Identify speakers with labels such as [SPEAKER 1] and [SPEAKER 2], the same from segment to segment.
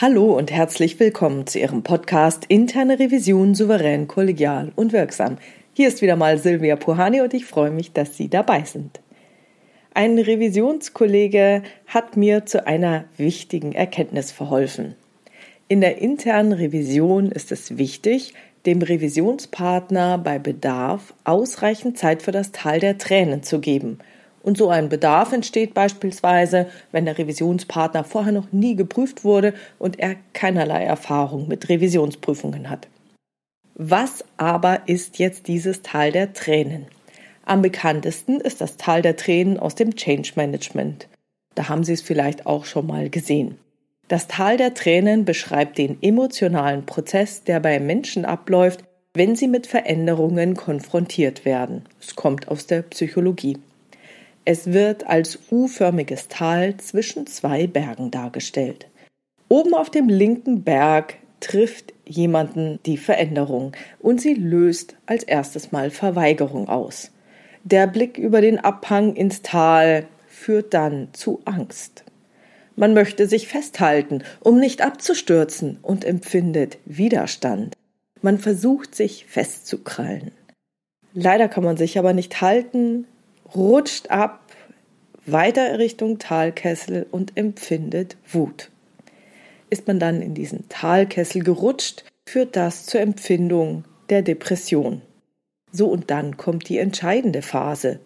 [SPEAKER 1] Hallo und herzlich willkommen zu Ihrem Podcast Interne Revision souverän, kollegial und wirksam. Hier ist wieder mal Silvia Puhani und ich freue mich, dass Sie dabei sind. Ein Revisionskollege hat mir zu einer wichtigen Erkenntnis verholfen. In der internen Revision ist es wichtig, dem Revisionspartner bei Bedarf ausreichend Zeit für das Tal der Tränen zu geben – und so ein Bedarf entsteht beispielsweise, wenn der Revisionspartner vorher noch nie geprüft wurde und er keinerlei Erfahrung mit Revisionsprüfungen hat. Was aber ist jetzt dieses Tal der Tränen? Am bekanntesten ist das Tal der Tränen aus dem Change Management. Da haben Sie es vielleicht auch schon mal gesehen. Das Tal der Tränen beschreibt den emotionalen Prozess, der bei Menschen abläuft, wenn sie mit Veränderungen konfrontiert werden. Es kommt aus der Psychologie. Es wird als U-förmiges Tal zwischen zwei Bergen dargestellt. Oben auf dem linken Berg trifft jemanden die Veränderung und sie löst als erstes Mal Verweigerung aus. Der Blick über den Abhang ins Tal führt dann zu Angst. Man möchte sich festhalten, um nicht abzustürzen und empfindet Widerstand. Man versucht sich festzukrallen. Leider kann man sich aber nicht halten, rutscht ab, weiter Richtung Talkessel und empfindet Wut. Ist man dann in diesen Talkessel gerutscht, führt das zur Empfindung der Depression. So und dann kommt die entscheidende Phase.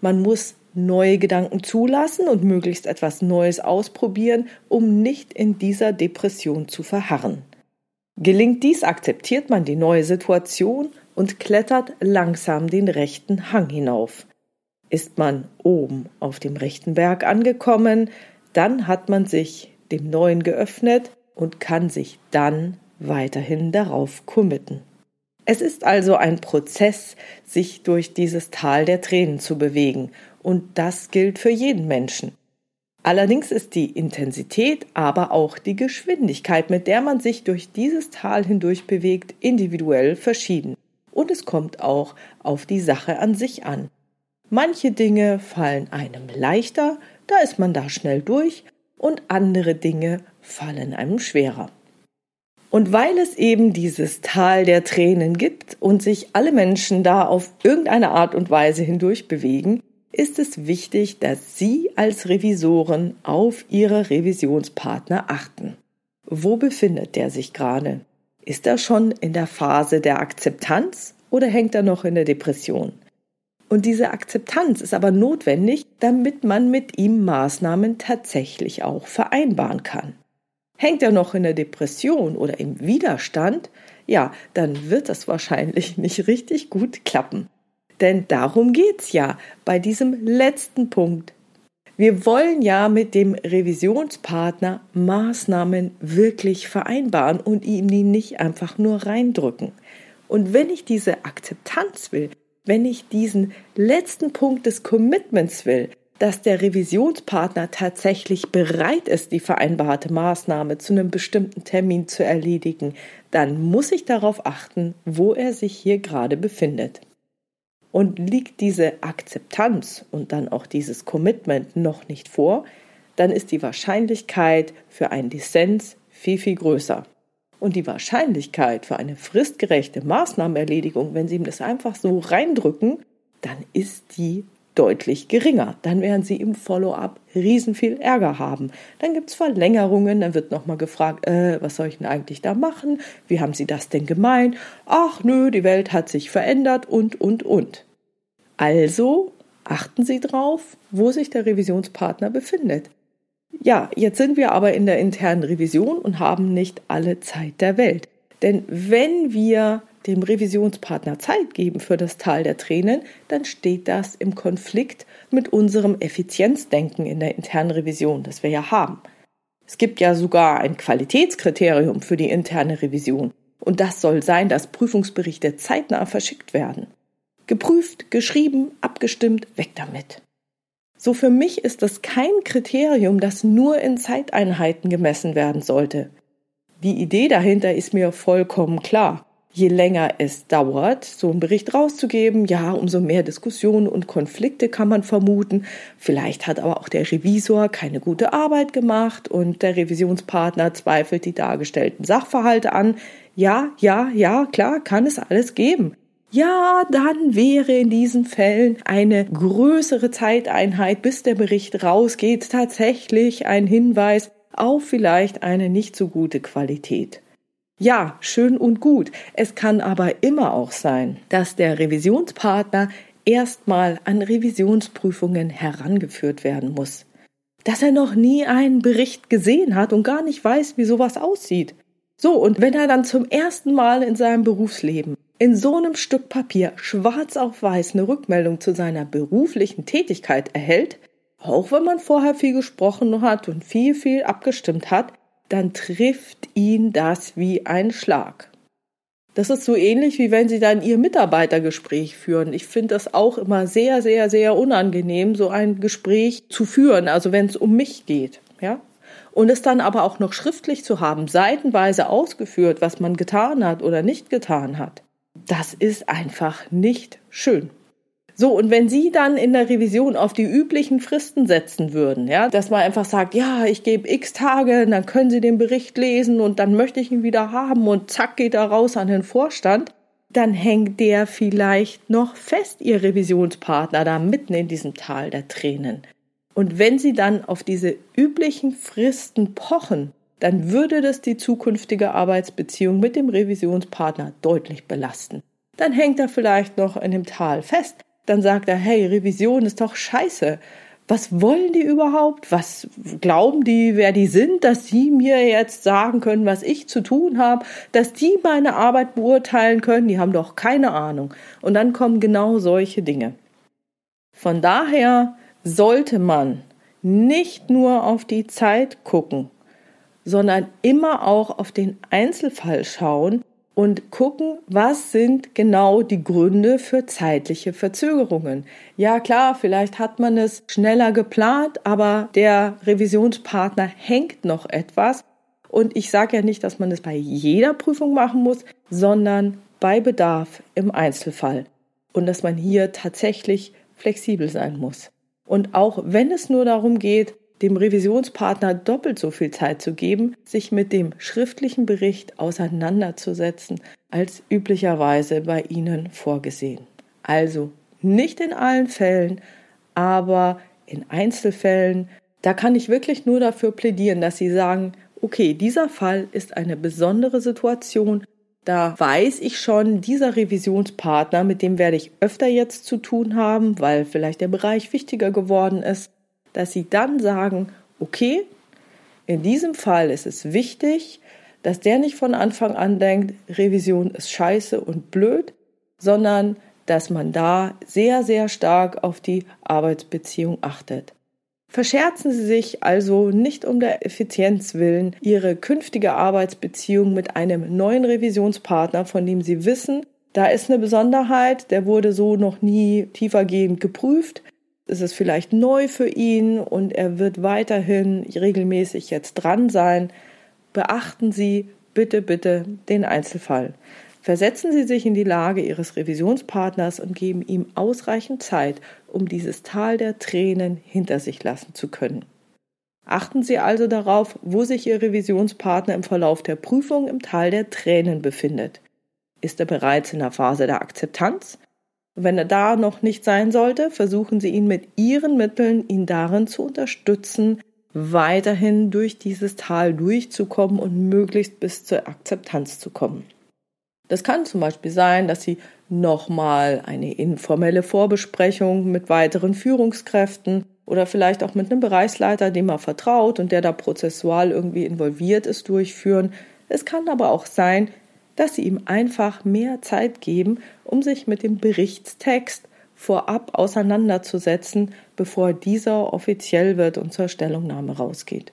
[SPEAKER 1] Man muss neue Gedanken zulassen und möglichst etwas Neues ausprobieren, um nicht in dieser Depression zu verharren. Gelingt dies, akzeptiert man die neue Situation und klettert langsam den rechten Hang hinauf. Ist man oben auf dem rechten Berg angekommen, dann hat man sich dem Neuen geöffnet und kann sich dann weiterhin darauf committen. Es ist also ein Prozess, sich durch dieses Tal der Tränen zu bewegen, und das gilt für jeden Menschen. Allerdings ist die Intensität, aber auch die Geschwindigkeit, mit der man sich durch dieses Tal hindurch bewegt, individuell verschieden. Und es kommt auch auf die Sache an sich an. Manche Dinge fallen einem leichter, da ist man da schnell durch, und andere Dinge fallen einem schwerer. Und weil es eben dieses Tal der Tränen gibt und sich alle Menschen da auf irgendeine Art und Weise hindurch bewegen, ist es wichtig, dass Sie als Revisoren auf Ihre Revisionspartner achten. Wo befindet der sich gerade? Ist er schon in der Phase der Akzeptanz oder hängt er noch in der Depression? Und diese Akzeptanz ist aber notwendig, damit man mit ihm Maßnahmen tatsächlich auch vereinbaren kann. Hängt er noch in der Depression oder im Widerstand, ja, dann wird das wahrscheinlich nicht richtig gut klappen. Denn darum geht's ja bei diesem letzten Punkt. Wir wollen ja mit dem Revisionspartner Maßnahmen wirklich vereinbaren und ihm die nicht einfach nur reindrücken. Und wenn ich diese Akzeptanz will, wenn ich diesen letzten Punkt des Commitments will, dass der Revisionspartner tatsächlich bereit ist, die vereinbarte Maßnahme zu einem bestimmten Termin zu erledigen, dann muss ich darauf achten, wo er sich hier gerade befindet. Und liegt diese Akzeptanz und dann auch dieses Commitment noch nicht vor, dann ist die Wahrscheinlichkeit für einen Dissens viel, viel größer. Und die Wahrscheinlichkeit für eine fristgerechte Maßnahmenerledigung, wenn Sie ihm das einfach so reindrücken, dann ist die deutlich geringer. Dann werden Sie im Follow-up riesen viel Ärger haben. Dann gibt es Verlängerungen, dann wird nochmal gefragt, äh, was soll ich denn eigentlich da machen? Wie haben Sie das denn gemeint? Ach nö, die Welt hat sich verändert und, und, und. Also achten Sie drauf, wo sich der Revisionspartner befindet. Ja, jetzt sind wir aber in der internen Revision und haben nicht alle Zeit der Welt. Denn wenn wir dem Revisionspartner Zeit geben für das Tal der Tränen, dann steht das im Konflikt mit unserem Effizienzdenken in der internen Revision, das wir ja haben. Es gibt ja sogar ein Qualitätskriterium für die interne Revision. Und das soll sein, dass Prüfungsberichte zeitnah verschickt werden. Geprüft, geschrieben, abgestimmt, weg damit. So für mich ist das kein Kriterium, das nur in Zeiteinheiten gemessen werden sollte. Die Idee dahinter ist mir vollkommen klar. je länger es dauert, so einen Bericht rauszugeben, ja, umso mehr Diskussionen und Konflikte kann man vermuten. Vielleicht hat aber auch der Revisor keine gute Arbeit gemacht und der Revisionspartner zweifelt die dargestellten Sachverhalte an. Ja, ja, ja, klar, kann es alles geben. Ja, dann wäre in diesen Fällen eine größere Zeiteinheit, bis der Bericht rausgeht, tatsächlich ein Hinweis auf vielleicht eine nicht so gute Qualität. Ja, schön und gut. Es kann aber immer auch sein, dass der Revisionspartner erstmal an Revisionsprüfungen herangeführt werden muss. Dass er noch nie einen Bericht gesehen hat und gar nicht weiß, wie sowas aussieht. So, und wenn er dann zum ersten Mal in seinem Berufsleben in so einem Stück Papier schwarz auf weiß eine Rückmeldung zu seiner beruflichen Tätigkeit erhält, auch wenn man vorher viel gesprochen hat und viel, viel abgestimmt hat, dann trifft ihn das wie ein Schlag. Das ist so ähnlich, wie wenn Sie dann Ihr Mitarbeitergespräch führen. Ich finde das auch immer sehr, sehr, sehr unangenehm, so ein Gespräch zu führen, also wenn es um mich geht, ja. Und es dann aber auch noch schriftlich zu haben, seitenweise ausgeführt, was man getan hat oder nicht getan hat. Das ist einfach nicht schön. So, und wenn Sie dann in der Revision auf die üblichen Fristen setzen würden, ja, dass man einfach sagt, ja, ich gebe x Tage, dann können Sie den Bericht lesen und dann möchte ich ihn wieder haben und zack geht er raus an den Vorstand, dann hängt der vielleicht noch fest, Ihr Revisionspartner, da mitten in diesem Tal der Tränen. Und wenn Sie dann auf diese üblichen Fristen pochen, dann würde das die zukünftige Arbeitsbeziehung mit dem Revisionspartner deutlich belasten. Dann hängt er vielleicht noch in dem Tal fest, dann sagt er, hey, Revision ist doch scheiße. Was wollen die überhaupt? Was glauben die, wer die sind, dass sie mir jetzt sagen können, was ich zu tun habe, dass die meine Arbeit beurteilen können? Die haben doch keine Ahnung. Und dann kommen genau solche Dinge. Von daher sollte man nicht nur auf die Zeit gucken, sondern immer auch auf den Einzelfall schauen und gucken, was sind genau die Gründe für zeitliche Verzögerungen. Ja klar, vielleicht hat man es schneller geplant, aber der Revisionspartner hängt noch etwas. Und ich sage ja nicht, dass man es bei jeder Prüfung machen muss, sondern bei Bedarf im Einzelfall. Und dass man hier tatsächlich flexibel sein muss. Und auch wenn es nur darum geht, dem Revisionspartner doppelt so viel Zeit zu geben, sich mit dem schriftlichen Bericht auseinanderzusetzen, als üblicherweise bei Ihnen vorgesehen. Also nicht in allen Fällen, aber in Einzelfällen, da kann ich wirklich nur dafür plädieren, dass Sie sagen, okay, dieser Fall ist eine besondere Situation, da weiß ich schon, dieser Revisionspartner, mit dem werde ich öfter jetzt zu tun haben, weil vielleicht der Bereich wichtiger geworden ist dass sie dann sagen, okay, in diesem Fall ist es wichtig, dass der nicht von Anfang an denkt, Revision ist scheiße und blöd, sondern dass man da sehr, sehr stark auf die Arbeitsbeziehung achtet. Verscherzen Sie sich also nicht um der Effizienz willen Ihre künftige Arbeitsbeziehung mit einem neuen Revisionspartner, von dem Sie wissen, da ist eine Besonderheit, der wurde so noch nie tiefergehend geprüft ist es vielleicht neu für ihn und er wird weiterhin regelmäßig jetzt dran sein. Beachten Sie bitte, bitte den Einzelfall. Versetzen Sie sich in die Lage Ihres Revisionspartners und geben ihm ausreichend Zeit, um dieses Tal der Tränen hinter sich lassen zu können. Achten Sie also darauf, wo sich Ihr Revisionspartner im Verlauf der Prüfung im Tal der Tränen befindet. Ist er bereits in der Phase der Akzeptanz? wenn er da noch nicht sein sollte, versuchen Sie ihn mit Ihren Mitteln, ihn darin zu unterstützen, weiterhin durch dieses Tal durchzukommen und möglichst bis zur Akzeptanz zu kommen. Das kann zum Beispiel sein, dass Sie nochmal eine informelle Vorbesprechung mit weiteren Führungskräften oder vielleicht auch mit einem Bereichsleiter, dem er vertraut und der da prozessual irgendwie involviert ist, durchführen. Es kann aber auch sein, dass sie ihm einfach mehr Zeit geben, um sich mit dem Berichtstext vorab auseinanderzusetzen, bevor dieser offiziell wird und zur Stellungnahme rausgeht.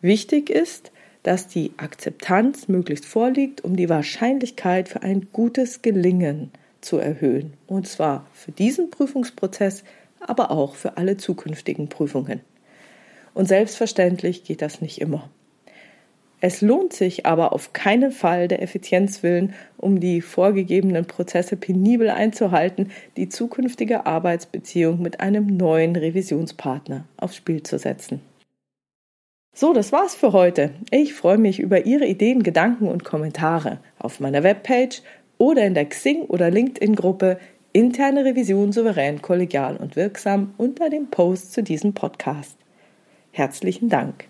[SPEAKER 1] Wichtig ist, dass die Akzeptanz möglichst vorliegt, um die Wahrscheinlichkeit für ein gutes Gelingen zu erhöhen. Und zwar für diesen Prüfungsprozess, aber auch für alle zukünftigen Prüfungen. Und selbstverständlich geht das nicht immer. Es lohnt sich aber auf keinen Fall der Effizienz willen, um die vorgegebenen Prozesse penibel einzuhalten, die zukünftige Arbeitsbeziehung mit einem neuen Revisionspartner aufs Spiel zu setzen. So, das war's für heute. Ich freue mich über Ihre Ideen, Gedanken und Kommentare auf meiner Webpage oder in der Xing- oder LinkedIn-Gruppe Interne Revision souverän, kollegial und wirksam unter dem Post zu diesem Podcast. Herzlichen Dank.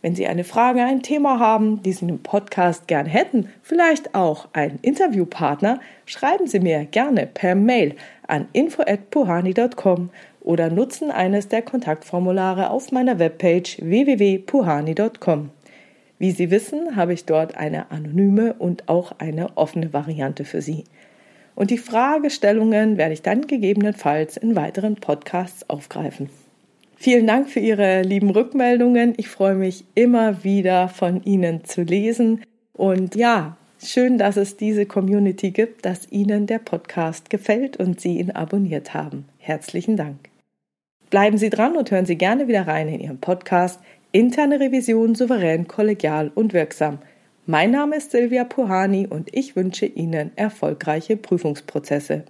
[SPEAKER 1] Wenn Sie eine Frage, ein Thema haben, die Sie im Podcast gern hätten, vielleicht auch einen Interviewpartner, schreiben Sie mir gerne per Mail an info@puhani.com oder nutzen eines der Kontaktformulare auf meiner Webpage www.puhani.com. Wie Sie wissen, habe ich dort eine anonyme und auch eine offene Variante für Sie. Und die Fragestellungen werde ich dann gegebenenfalls in weiteren Podcasts aufgreifen. Vielen Dank für Ihre lieben Rückmeldungen. Ich freue mich immer wieder von Ihnen zu lesen. Und ja, schön, dass es diese Community gibt, dass Ihnen der Podcast gefällt und Sie ihn abonniert haben. Herzlichen Dank. Bleiben Sie dran und hören Sie gerne wieder rein in Ihren Podcast Interne Revision souverän, kollegial und wirksam. Mein Name ist Silvia Puhani und ich wünsche Ihnen erfolgreiche Prüfungsprozesse.